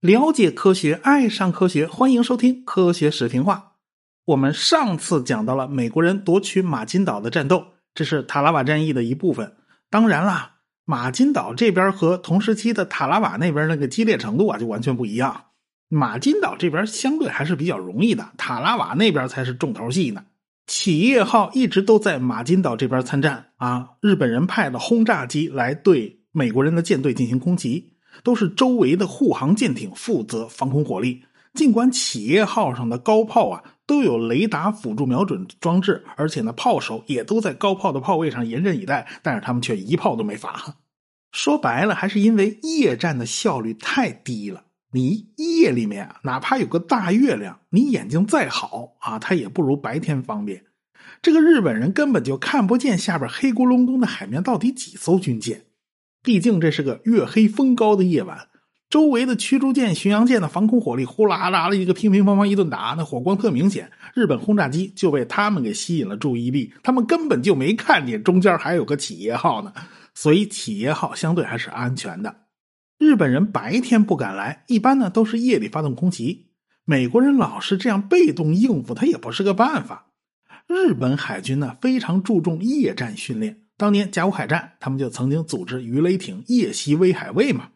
了解科学，爱上科学，欢迎收听《科学史评话》。我们上次讲到了美国人夺取马金岛的战斗，这是塔拉瓦战役的一部分。当然啦，马金岛这边和同时期的塔拉瓦那边那个激烈程度啊，就完全不一样。马金岛这边相对还是比较容易的，塔拉瓦那边才是重头戏呢。企业号一直都在马金岛这边参战啊，日本人派的轰炸机来对美国人的舰队进行攻击。都是周围的护航舰艇负责防空火力。尽管企业号上的高炮啊都有雷达辅助瞄准装置，而且呢炮手也都在高炮的炮位上严阵以待，但是他们却一炮都没发。说白了，还是因为夜战的效率太低了。你夜里面，哪怕有个大月亮，你眼睛再好啊，它也不如白天方便。这个日本人根本就看不见下边黑咕隆咚的海面到底几艘军舰。毕竟这是个月黑风高的夜晚，周围的驱逐舰、巡洋舰的防空火力呼啦啦的一个乒乒乓乓一顿打，那火光特明显。日本轰炸机就被他们给吸引了注意力，他们根本就没看见中间还有个企业号呢。所以企业号相对还是安全的。日本人白天不敢来，一般呢都是夜里发动空袭。美国人老是这样被动应付，他也不是个办法。日本海军呢非常注重夜战训练。当年甲午海战，他们就曾经组织鱼雷艇夜袭威海卫嘛，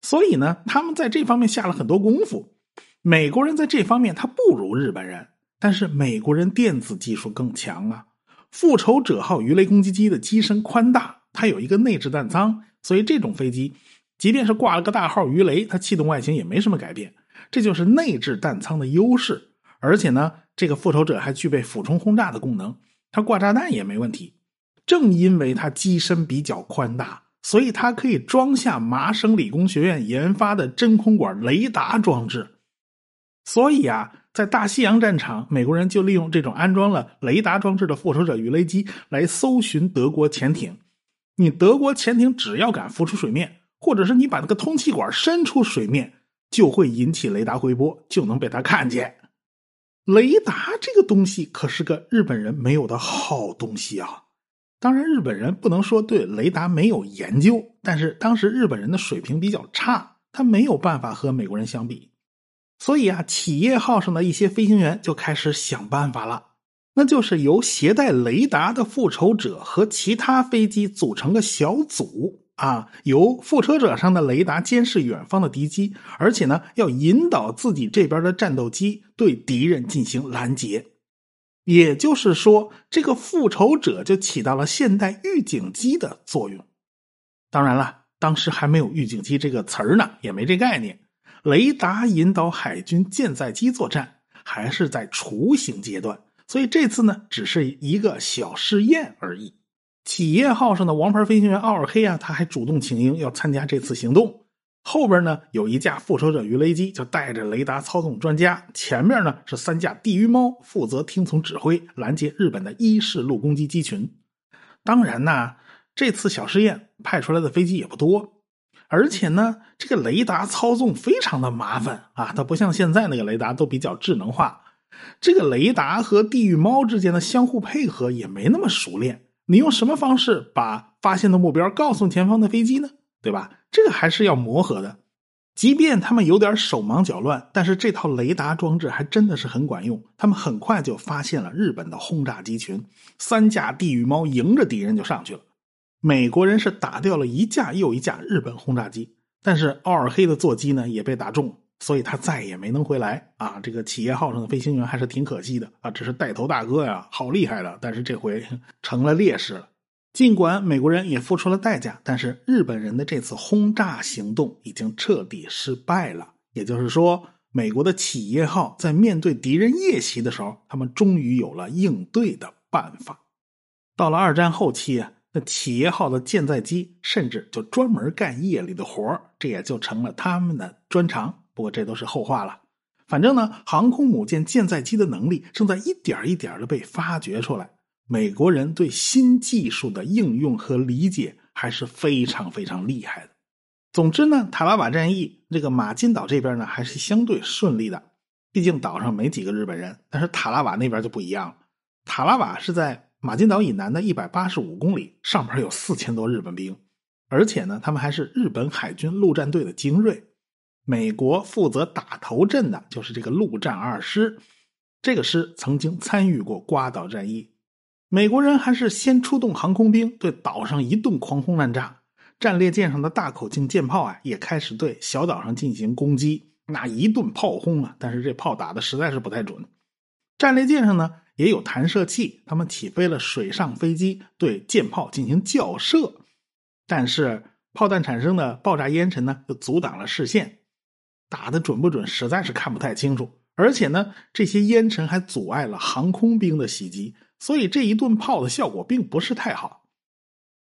所以呢，他们在这方面下了很多功夫。美国人在这方面他不如日本人，但是美国人电子技术更强啊。复仇者号鱼雷攻击机的机身宽大，它有一个内置弹仓，所以这种飞机即便是挂了个大号鱼雷，它气动外形也没什么改变。这就是内置弹舱的优势。而且呢，这个复仇者还具备俯冲轰炸的功能，它挂炸弹也没问题。正因为它机身比较宽大，所以它可以装下麻省理工学院研发的真空管雷达装置。所以啊，在大西洋战场，美国人就利用这种安装了雷达装置的复仇者鱼雷机来搜寻德国潜艇。你德国潜艇只要敢浮出水面，或者是你把那个通气管伸出水面，就会引起雷达回波，就能被他看见。雷达这个东西可是个日本人没有的好东西啊！当然，日本人不能说对雷达没有研究，但是当时日本人的水平比较差，他没有办法和美国人相比。所以啊，企业号上的一些飞行员就开始想办法了，那就是由携带雷达的复仇者和其他飞机组成个小组啊，由复仇者上的雷达监视远方的敌机，而且呢，要引导自己这边的战斗机对敌人进行拦截。也就是说，这个复仇者就起到了现代预警机的作用。当然了，当时还没有预警机这个词儿呢，也没这概念。雷达引导海军舰载机作战还是在雏形阶段，所以这次呢，只是一个小试验而已。企业号上的王牌飞行员奥尔黑啊，他还主动请缨要参加这次行动。后边呢有一架复仇者鱼雷机，就带着雷达操纵专家；前面呢是三架地狱猫，负责听从指挥，拦截日本的一式陆攻击机群。当然呢，这次小试验派出来的飞机也不多，而且呢，这个雷达操纵非常的麻烦啊，它不像现在那个雷达都比较智能化。这个雷达和地狱猫之间的相互配合也没那么熟练。你用什么方式把发现的目标告诉前方的飞机呢？对吧？这个还是要磨合的。即便他们有点手忙脚乱，但是这套雷达装置还真的是很管用。他们很快就发现了日本的轰炸机群，三架地狱猫迎着敌人就上去了。美国人是打掉了一架又一架日本轰炸机，但是奥尔黑的座机呢也被打中，所以他再也没能回来啊。这个企业号上的飞行员还是挺可惜的啊，这是带头大哥呀，好厉害的，但是这回 成了烈士了。尽管美国人也付出了代价，但是日本人的这次轰炸行动已经彻底失败了。也就是说，美国的企业号在面对敌人夜袭的时候，他们终于有了应对的办法。到了二战后期啊，那企业号的舰载机甚至就专门干夜里的活这也就成了他们的专长。不过这都是后话了。反正呢，航空母舰舰载机的能力正在一点一点的被发掘出来。美国人对新技术的应用和理解还是非常非常厉害的。总之呢，塔拉瓦战役这个马金岛这边呢还是相对顺利的，毕竟岛上没几个日本人。但是塔拉瓦那边就不一样了，塔拉瓦是在马金岛以南的一百八十五公里上边有四千多日本兵，而且呢，他们还是日本海军陆战队的精锐。美国负责打头阵的就是这个陆战二师，这个师曾经参与过瓜岛战役。美国人还是先出动航空兵对岛上一顿狂轰滥炸，战列舰上的大口径舰炮啊也开始对小岛上进行攻击，那一顿炮轰啊，但是这炮打的实在是不太准。战列舰上呢也有弹射器，他们起飞了水上飞机对舰炮进行校射，但是炮弹产生的爆炸烟尘呢就阻挡了视线。打的准不准，实在是看不太清楚。而且呢，这些烟尘还阻碍了航空兵的袭击，所以这一顿炮的效果并不是太好。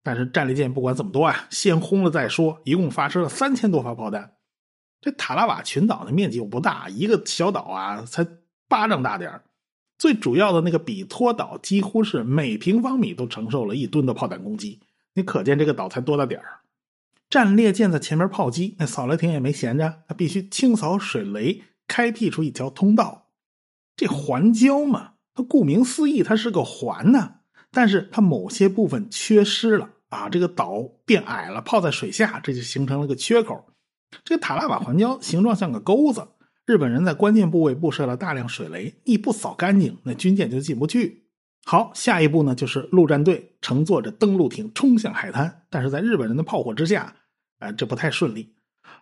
但是战列舰不管怎么多啊，先轰了再说，一共发射了三千多发炮弹。这塔拉瓦群岛的面积又不大，一个小岛啊，才巴掌大点最主要的那个比托岛，几乎是每平方米都承受了一吨的炮弹攻击。你可见这个岛才多大点儿。战列舰在前面炮击，那扫雷艇也没闲着，他必须清扫水雷，开辟出一条通道。这环礁嘛，它顾名思义，它是个环呢，但是它某些部分缺失了啊，这个岛变矮了，泡在水下，这就形成了个缺口。这个塔拉瓦环礁形状像个钩子，日本人在关键部位布设了大量水雷，你不扫干净，那军舰就进不去。好，下一步呢，就是陆战队乘坐着登陆艇冲向海滩，但是在日本人的炮火之下。哎，这不太顺利，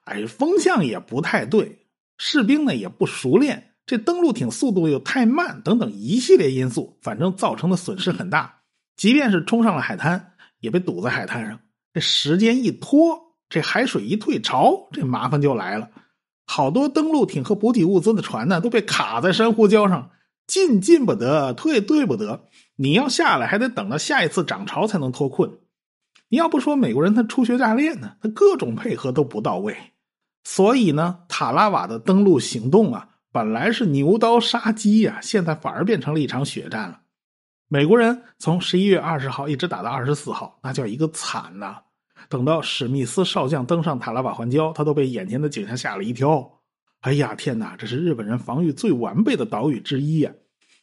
哎，风向也不太对，士兵呢也不熟练，这登陆艇速度又太慢，等等一系列因素，反正造成的损失很大。即便是冲上了海滩，也被堵在海滩上。这时间一拖，这海水一退潮，这麻烦就来了。好多登陆艇和补给物资的船呢，都被卡在珊瑚礁上，进进不得，退退不得。你要下来，还得等到下一次涨潮才能脱困。你要不说美国人他初学乍练呢，他各种配合都不到位，所以呢，塔拉瓦的登陆行动啊，本来是牛刀杀鸡呀，现在反而变成了一场血战了。美国人从十一月二十号一直打到二十四号，那叫一个惨呐！等到史密斯少将登上塔拉瓦环礁，他都被眼前的景象吓了一跳。哎呀，天哪，这是日本人防御最完备的岛屿之一呀！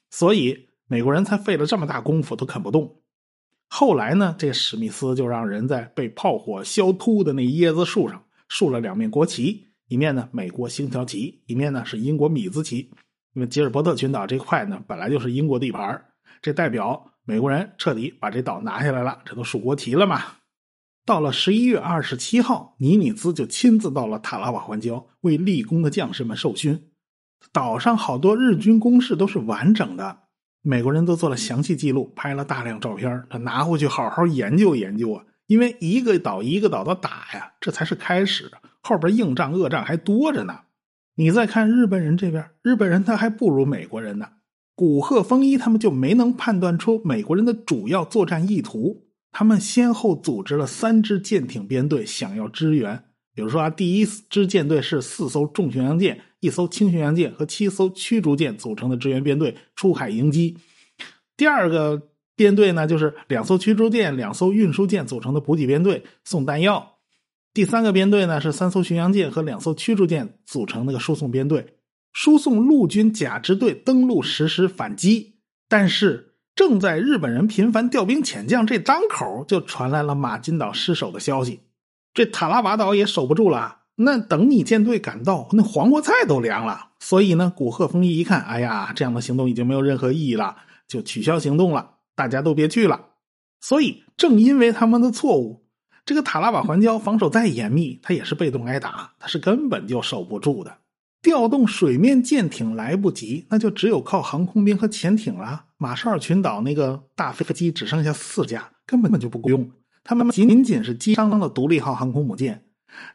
所以美国人才费了这么大功夫都啃不动。后来呢，这史密斯就让人在被炮火削秃的那椰子树上竖了两面国旗，一面呢美国星条旗，一面呢是英国米字旗。因为吉尔伯特群岛这块呢本来就是英国地盘，这代表美国人彻底把这岛拿下来了，这都竖国旗了嘛。到了十一月二十七号，尼米兹就亲自到了塔拉瓦环礁，为立功的将士们授勋。岛上好多日军工事都是完整的。美国人都做了详细记录，拍了大量照片，他拿回去好好研究研究啊！因为一个岛一个岛的打呀，这才是开始，后边硬仗恶仗还多着呢。你再看日本人这边，日本人他还不如美国人呢。古贺丰一他们就没能判断出美国人的主要作战意图，他们先后组织了三支舰艇编队，想要支援。比如说啊，第一支舰队是四艘重巡洋舰、一艘轻巡洋舰和七艘驱逐舰组成的支援编队出海迎击。第二个编队呢，就是两艘驱逐舰、两艘运输舰组成的补给编队送弹药。第三个编队呢，是三艘巡洋舰和两艘驱逐舰组成那个输送编队，输送陆军甲支队登陆实施反击。但是正在日本人频繁调兵遣将这张口，就传来了马金岛失守的消息。这塔拉瓦岛也守不住了。那等你舰队赶到，那黄瓜菜都凉了。所以呢，古贺丰一一看，哎呀，这样的行动已经没有任何意义了，就取消行动了，大家都别去了。所以正因为他们的错误，这个塔拉瓦环礁防守再严密，他也是被动挨打，他是根本就守不住的。调动水面舰艇来不及，那就只有靠航空兵和潜艇了。马绍尔群岛那个大飞机只剩下四架，根本就不够用。他们仅仅是击伤了独立号航空母舰，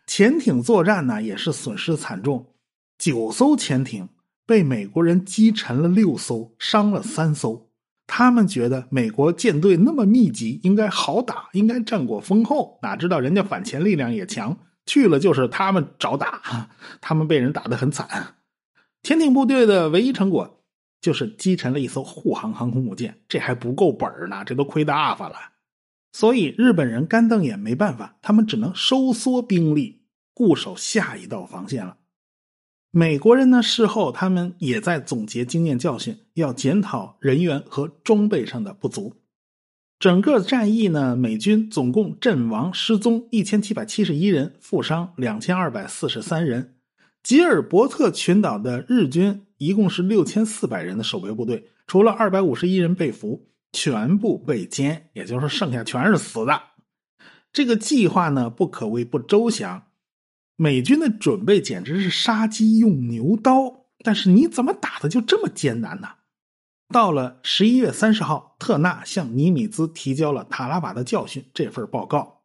潜艇作战呢也是损失惨重，九艘潜艇被美国人击沉了六艘，伤了三艘。他们觉得美国舰队那么密集，应该好打，应该战果丰厚，哪知道人家反潜力量也强，去了就是他们找打，他们被人打得很惨。潜艇部队的唯一成果就是击沉了一艘护航航空母舰，这还不够本儿呢，这都亏大发了。所以日本人干瞪眼没办法，他们只能收缩兵力，固守下一道防线了。美国人呢，事后他们也在总结经验教训，要检讨人员和装备上的不足。整个战役呢，美军总共阵亡失踪一千七百七十一人，负伤两千二百四十三人。吉尔伯特群岛的日军一共是六千四百人的守备部队，除了二百五十一人被俘，全部被歼，也就是剩下全是死的。这个计划呢，不可谓不周详。美军的准备简直是杀鸡用牛刀，但是你怎么打的就这么艰难呢？到了十一月三十号，特纳向尼米兹提交了塔拉瓦的教训这份报告。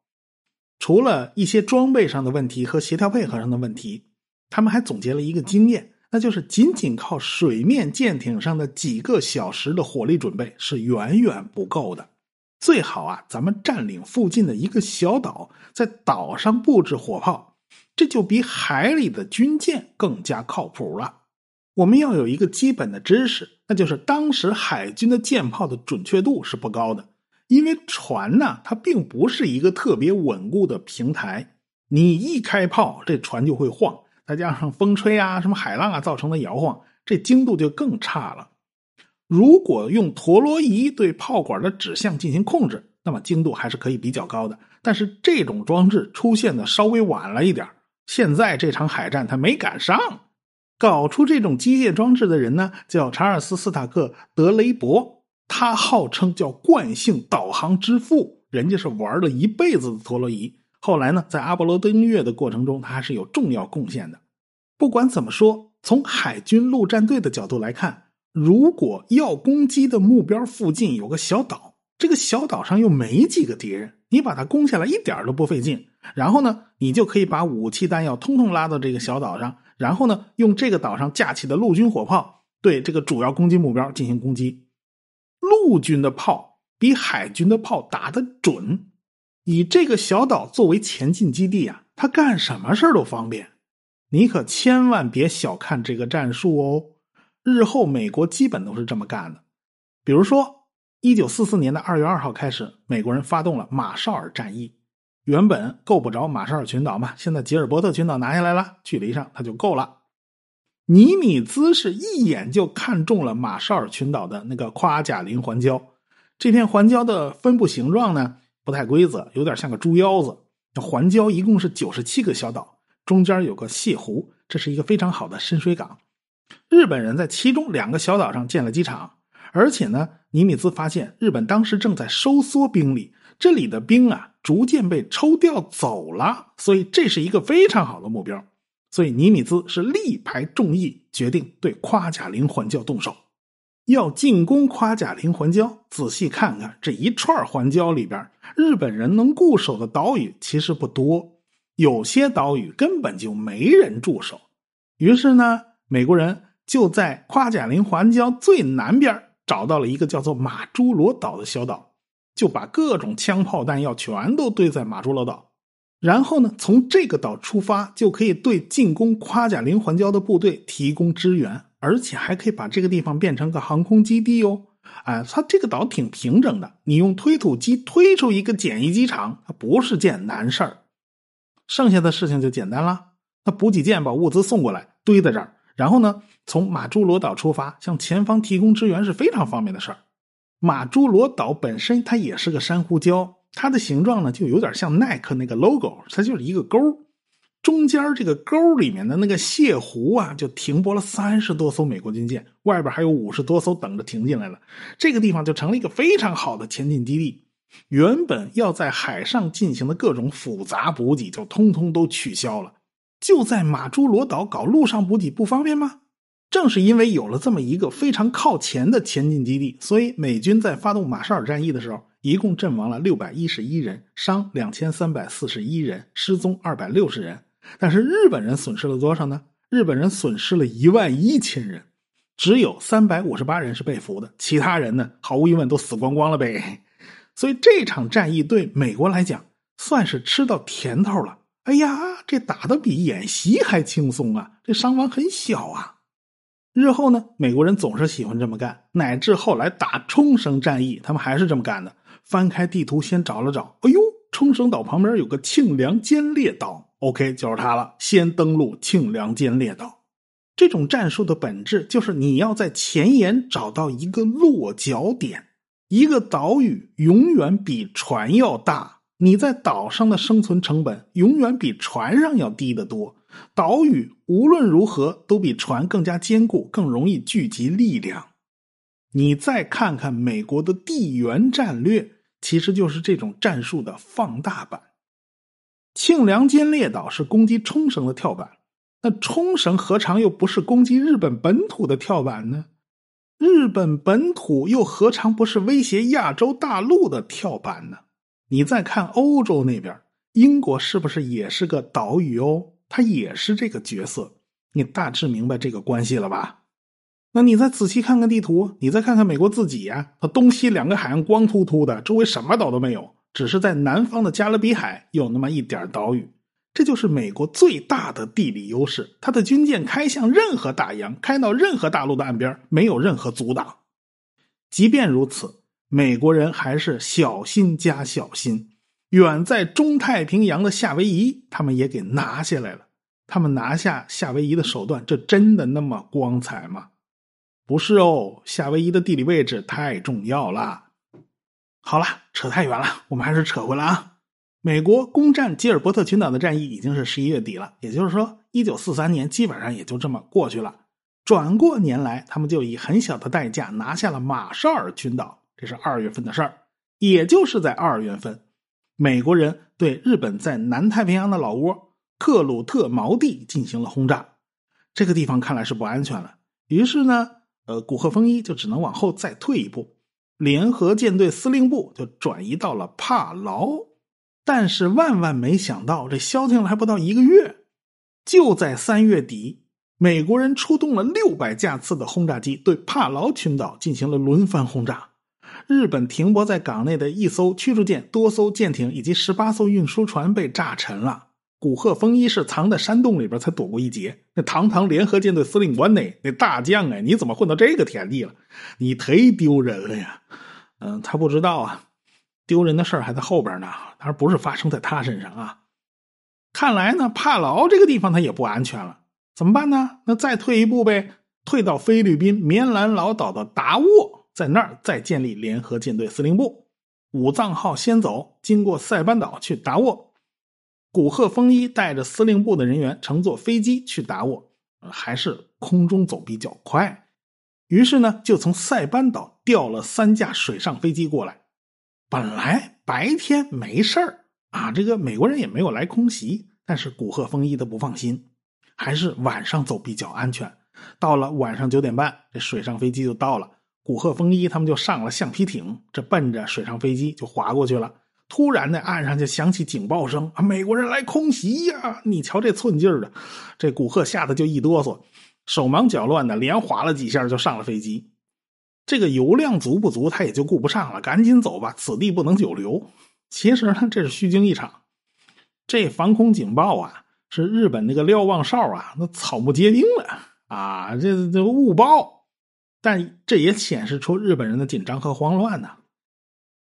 除了一些装备上的问题和协调配合上的问题，他们还总结了一个经验，那就是仅仅靠水面舰艇上的几个小时的火力准备是远远不够的。最好啊，咱们占领附近的一个小岛，在岛上布置火炮，这就比海里的军舰更加靠谱了。我们要有一个基本的知识，那就是当时海军的舰炮的准确度是不高的，因为船呢，它并不是一个特别稳固的平台，你一开炮，这船就会晃，再加上风吹啊、什么海浪啊造成的摇晃，这精度就更差了。如果用陀螺仪对炮管的指向进行控制，那么精度还是可以比较高的。但是这种装置出现的稍微晚了一点，现在这场海战它没赶上。搞出这种机械装置的人呢，叫查尔斯·斯塔克·德雷伯，他号称叫惯性导航之父，人家是玩了一辈子的陀螺仪。后来呢，在阿波罗登月的过程中，他还是有重要贡献的。不管怎么说，从海军陆战队的角度来看，如果要攻击的目标附近有个小岛，这个小岛上又没几个敌人，你把它攻下来一点都不费劲。然后呢，你就可以把武器弹药通通拉到这个小岛上。然后呢，用这个岛上架起的陆军火炮对这个主要攻击目标进行攻击。陆军的炮比海军的炮打得准，以这个小岛作为前进基地啊，他干什么事都方便。你可千万别小看这个战术哦，日后美国基本都是这么干的。比如说，一九四四年的二月二号开始，美国人发动了马绍尔战役。原本够不着马绍尔群岛嘛，现在吉尔伯特群岛拿下来了，距离上它就够了。尼米兹是一眼就看中了马绍尔群岛的那个夸贾林环礁，这片环礁的分布形状呢不太规则，有点像个猪腰子。环礁一共是九十七个小岛，中间有个泻湖，这是一个非常好的深水港。日本人在其中两个小岛上建了机场，而且呢，尼米兹发现日本当时正在收缩兵力。这里的兵啊，逐渐被抽调走了，所以这是一个非常好的目标。所以尼米兹是力排众议，决定对夸贾林环礁动手，要进攻夸贾林环礁。仔细看看这一串环礁里边，日本人能固守的岛屿其实不多，有些岛屿根本就没人驻守。于是呢，美国人就在夸贾林环礁最南边找到了一个叫做马朱罗岛的小岛。就把各种枪炮弹药全都堆在马朱罗岛，然后呢，从这个岛出发，就可以对进攻夸贾林环礁的部队提供支援，而且还可以把这个地方变成个航空基地哦。哎，它这个岛挺平整的，你用推土机推出一个简易机场，它不是件难事儿。剩下的事情就简单了，那补给舰把物资送过来，堆在这儿，然后呢，从马朱罗岛出发，向前方提供支援是非常方便的事儿。马朱罗岛本身它也是个珊瑚礁，它的形状呢就有点像耐克那个 logo，它就是一个沟中间这个沟里面的那个泻湖啊，就停泊了三十多艘美国军舰，外边还有五十多艘等着停进来了。这个地方就成了一个非常好的前进基地。原本要在海上进行的各种复杂补给就通通都取消了，就在马朱罗岛搞陆上补给不方便吗？正是因为有了这么一个非常靠前的前进基地，所以美军在发动马绍尔战役的时候，一共阵亡了六百一十一人，伤两千三百四十一人，失踪二百六十人。但是日本人损失了多少呢？日本人损失了一万一千人，只有三百五十八人是被俘的，其他人呢，毫无疑问都死光光了呗。所以这场战役对美国来讲算是吃到甜头了。哎呀，这打的比演习还轻松啊！这伤亡很小啊。日后呢，美国人总是喜欢这么干，乃至后来打冲绳战役，他们还是这么干的。翻开地图，先找了找，哎呦，冲绳岛旁边有个庆良间列岛，OK，就是它了。先登陆庆良间列岛。这种战术的本质就是你要在前沿找到一个落脚点，一个岛屿永远比船要大，你在岛上的生存成本永远比船上要低得多。岛屿无论如何都比船更加坚固，更容易聚集力量。你再看看美国的地缘战略，其实就是这种战术的放大版。庆良间列岛是攻击冲绳的跳板，那冲绳何尝又不是攻击日本本土的跳板呢？日本本土又何尝不是威胁亚洲大陆的跳板呢？你再看欧洲那边，英国是不是也是个岛屿哦？它也是这个角色，你大致明白这个关系了吧？那你再仔细看看地图，你再看看美国自己呀，它东西两个海岸光秃秃的，周围什么岛都没有。只是在南方的加勒比海有那么一点岛屿，这就是美国最大的地理优势。它的军舰开向任何大洋，开到任何大陆的岸边，没有任何阻挡。即便如此，美国人还是小心加小心。远在中太平洋的夏威夷，他们也给拿下来了。他们拿下夏威夷的手段，这真的那么光彩吗？不是哦，夏威夷的地理位置太重要了。好了，扯太远了，我们还是扯回来啊。美国攻占吉尔伯特群岛的战役已经是十一月底了，也就是说，一九四三年基本上也就这么过去了。转过年来，他们就以很小的代价拿下了马绍尔群岛，这是二月份的事儿。也就是在二月份，美国人对日本在南太平洋的老窝克鲁特锚地进行了轰炸，这个地方看来是不安全了。于是呢，呃，古贺丰一就只能往后再退一步。联合舰队司令部就转移到了帕劳，但是万万没想到，这消停了还不到一个月，就在三月底，美国人出动了六百架次的轰炸机，对帕劳群岛进行了轮番轰炸。日本停泊在港内的一艘驱逐舰、多艘舰艇以及十八艘运输船被炸沉了。古贺丰一是藏在山洞里边才躲过一劫。那堂堂联合舰队司令官呢？那大将哎，你怎么混到这个田地了？你忒丢人了呀！嗯，他不知道啊，丢人的事儿还在后边呢。当然不是发生在他身上啊。看来呢，帕劳这个地方他也不安全了。怎么办呢？那再退一步呗，退到菲律宾棉兰老岛的达沃，在那儿再建立联合舰队司令部。武藏号先走，经过塞班岛去达沃。古贺丰一带着司令部的人员乘坐飞机去达沃，还是空中走比较快。于是呢，就从塞班岛调了三架水上飞机过来。本来白天没事儿啊，这个美国人也没有来空袭。但是古贺丰一的不放心，还是晚上走比较安全。到了晚上九点半，这水上飞机就到了。古贺丰一他们就上了橡皮艇，这奔着水上飞机就划过去了。突然呢，岸上就响起警报声啊！美国人来空袭呀！你瞧这寸劲儿的，这古贺吓得就一哆嗦，手忙脚乱的，连划了几下就上了飞机。这个油量足不足，他也就顾不上了，赶紧走吧，此地不能久留。其实呢，这是虚惊一场。这防空警报啊，是日本那个瞭望哨啊，那草木皆兵了啊！这这误报，但这也显示出日本人的紧张和慌乱呢。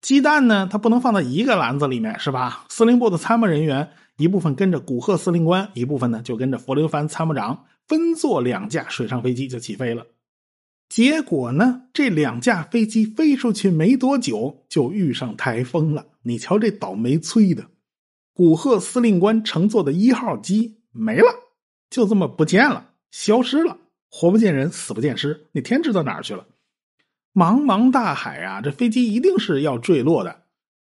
鸡蛋呢，它不能放在一个篮子里面，是吧？司令部的参谋人员一部分跟着古贺司令官，一部分呢就跟着弗留凡参谋长，分坐两架水上飞机就起飞了。结果呢，这两架飞机飞出去没多久，就遇上台风了。你瞧这倒霉催的，古贺司令官乘坐的一号机没了，就这么不见了，消失了，活不见人，死不见尸，那天知道哪儿去了。茫茫大海啊，这飞机一定是要坠落的。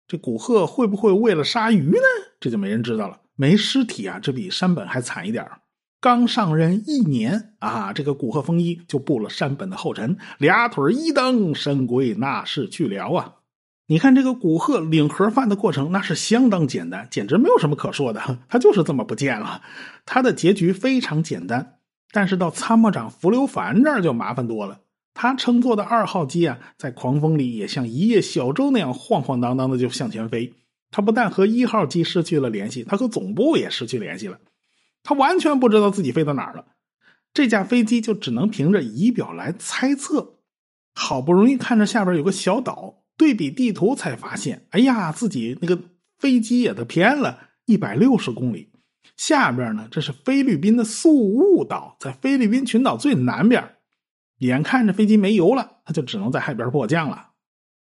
这古贺会不会为了杀鱼呢？这就没人知道了。没尸体啊，这比山本还惨一点刚上任一年啊，这个古贺丰一就步了山本的后尘，俩腿一蹬，神归那是去了啊！你看这个古贺领盒饭的过程，那是相当简单，简直没有什么可说的。他就是这么不见了。他的结局非常简单，但是到参谋长福留凡这儿就麻烦多了。他乘坐的二号机啊，在狂风里也像一叶小舟那样晃晃荡荡的就向前飞。他不但和一号机失去了联系，他和总部也失去联系了。他完全不知道自己飞到哪儿了。这架飞机就只能凭着仪表来猜测。好不容易看着下边有个小岛，对比地图才发现，哎呀，自己那个飞机也都偏了一百六十公里。下边呢，这是菲律宾的宿务岛，在菲律宾群岛最南边。眼看着飞机没油了，他就只能在海边迫降了。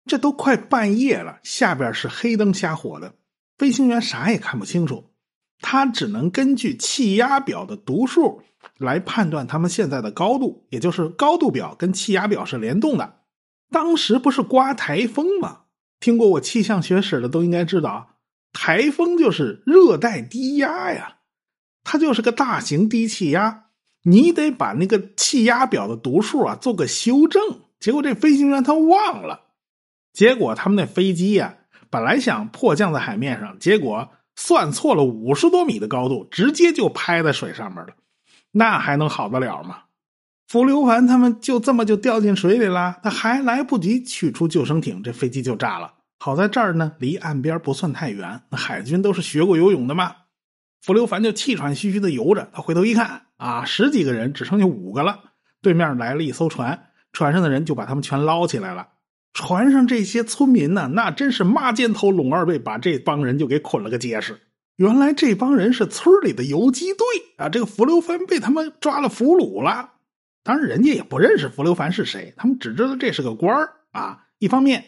这都快半夜了，下边是黑灯瞎火的，飞行员啥也看不清楚，他只能根据气压表的读数来判断他们现在的高度，也就是高度表跟气压表是联动的。当时不是刮台风吗？听过我气象学史的都应该知道，台风就是热带低压呀，它就是个大型低气压，你得把那个气压表的读数啊做个修正。结果这飞行员他忘了。结果他们那飞机呀，本来想迫降在海面上，结果算错了五十多米的高度，直接就拍在水上面了。那还能好得了吗？浮流凡他们就这么就掉进水里了，他还来不及取出救生艇，这飞机就炸了。好在这儿呢，离岸边不算太远，那海军都是学过游泳的嘛。浮流凡就气喘吁吁的游着，他回头一看啊，十几个人只剩下五个了。对面来了一艘船，船上的人就把他们全捞起来了。船上这些村民呢，那真是抹肩头拢二背，把这帮人就给捆了个结实。原来这帮人是村里的游击队啊！这个浮流帆被他们抓了俘虏了。当然，人家也不认识浮流帆是谁，他们只知道这是个官啊。一方面，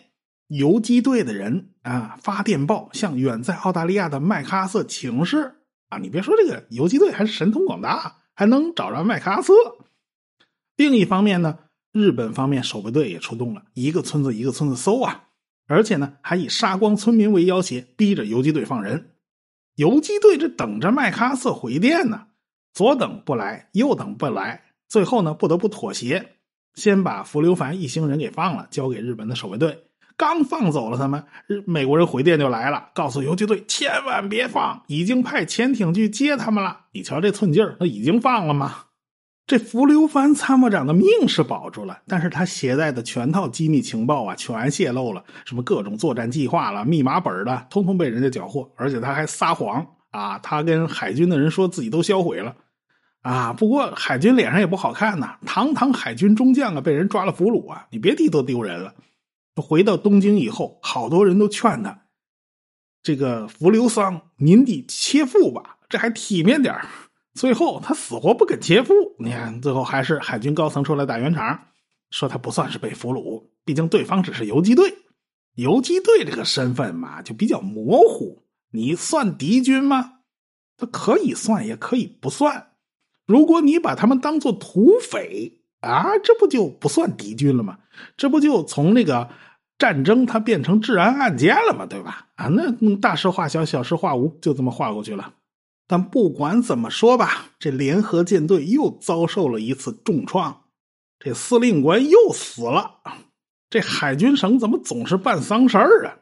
游击队的人啊发电报向远在澳大利亚的麦克阿瑟请示啊。你别说，这个游击队还是神通广大，还能找着麦克阿瑟。另一方面呢。日本方面守备队也出动了，一个村子一个村子搜啊，而且呢，还以杀光村民为要挟，逼着游击队放人。游击队这等着麦克阿瑟回电呢，左等不来，右等不来，最后呢，不得不妥协，先把福留凡一行人给放了，交给日本的守备队。刚放走了他们，美国人回电就来了，告诉游击队千万别放，已经派潜艇去接他们了。你瞧这寸劲儿，那已经放了吗？这福留凡参谋长的命是保住了，但是他携带的全套机密情报啊，全泄露了，什么各种作战计划了、密码本的，通通被人家缴获，而且他还撒谎啊，他跟海军的人说自己都销毁了，啊，不过海军脸上也不好看呐，堂堂海军中将啊，被人抓了俘虏啊，你别提多丢人了。回到东京以后，好多人都劝他，这个福留桑，您得切腹吧，这还体面点最后他死活不肯切腹，你看最后还是海军高层出来打圆场，说他不算是被俘虏，毕竟对方只是游击队，游击队这个身份嘛就比较模糊，你算敌军吗？他可以算，也可以不算。如果你把他们当做土匪啊，这不就不算敌军了吗？这不就从那个战争它变成治安案件了吗？对吧？啊，那大事化小，小事化无，就这么划过去了。但不管怎么说吧，这联合舰队又遭受了一次重创，这司令官又死了。这海军省怎么总是办丧事儿啊？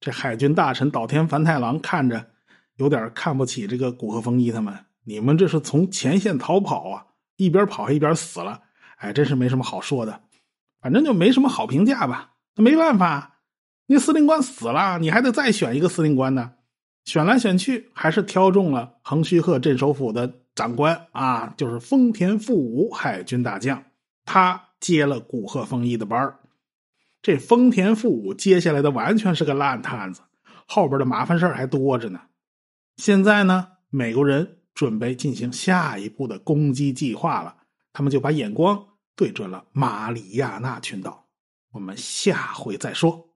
这海军大臣岛田繁太郎看着有点看不起这个古贺丰一他们。你们这是从前线逃跑啊？一边跑还一边死了，哎，真是没什么好说的。反正就没什么好评价吧。那没办法，你司令官死了，你还得再选一个司令官呢。选来选去，还是挑中了横须贺镇守府的长官啊，就是丰田富武海军大将，他接了古贺丰一的班这丰田富武接下来的完全是个烂摊子，后边的麻烦事还多着呢。现在呢，美国人准备进行下一步的攻击计划了，他们就把眼光对准了马里亚纳群岛。我们下回再说。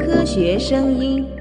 科学声音。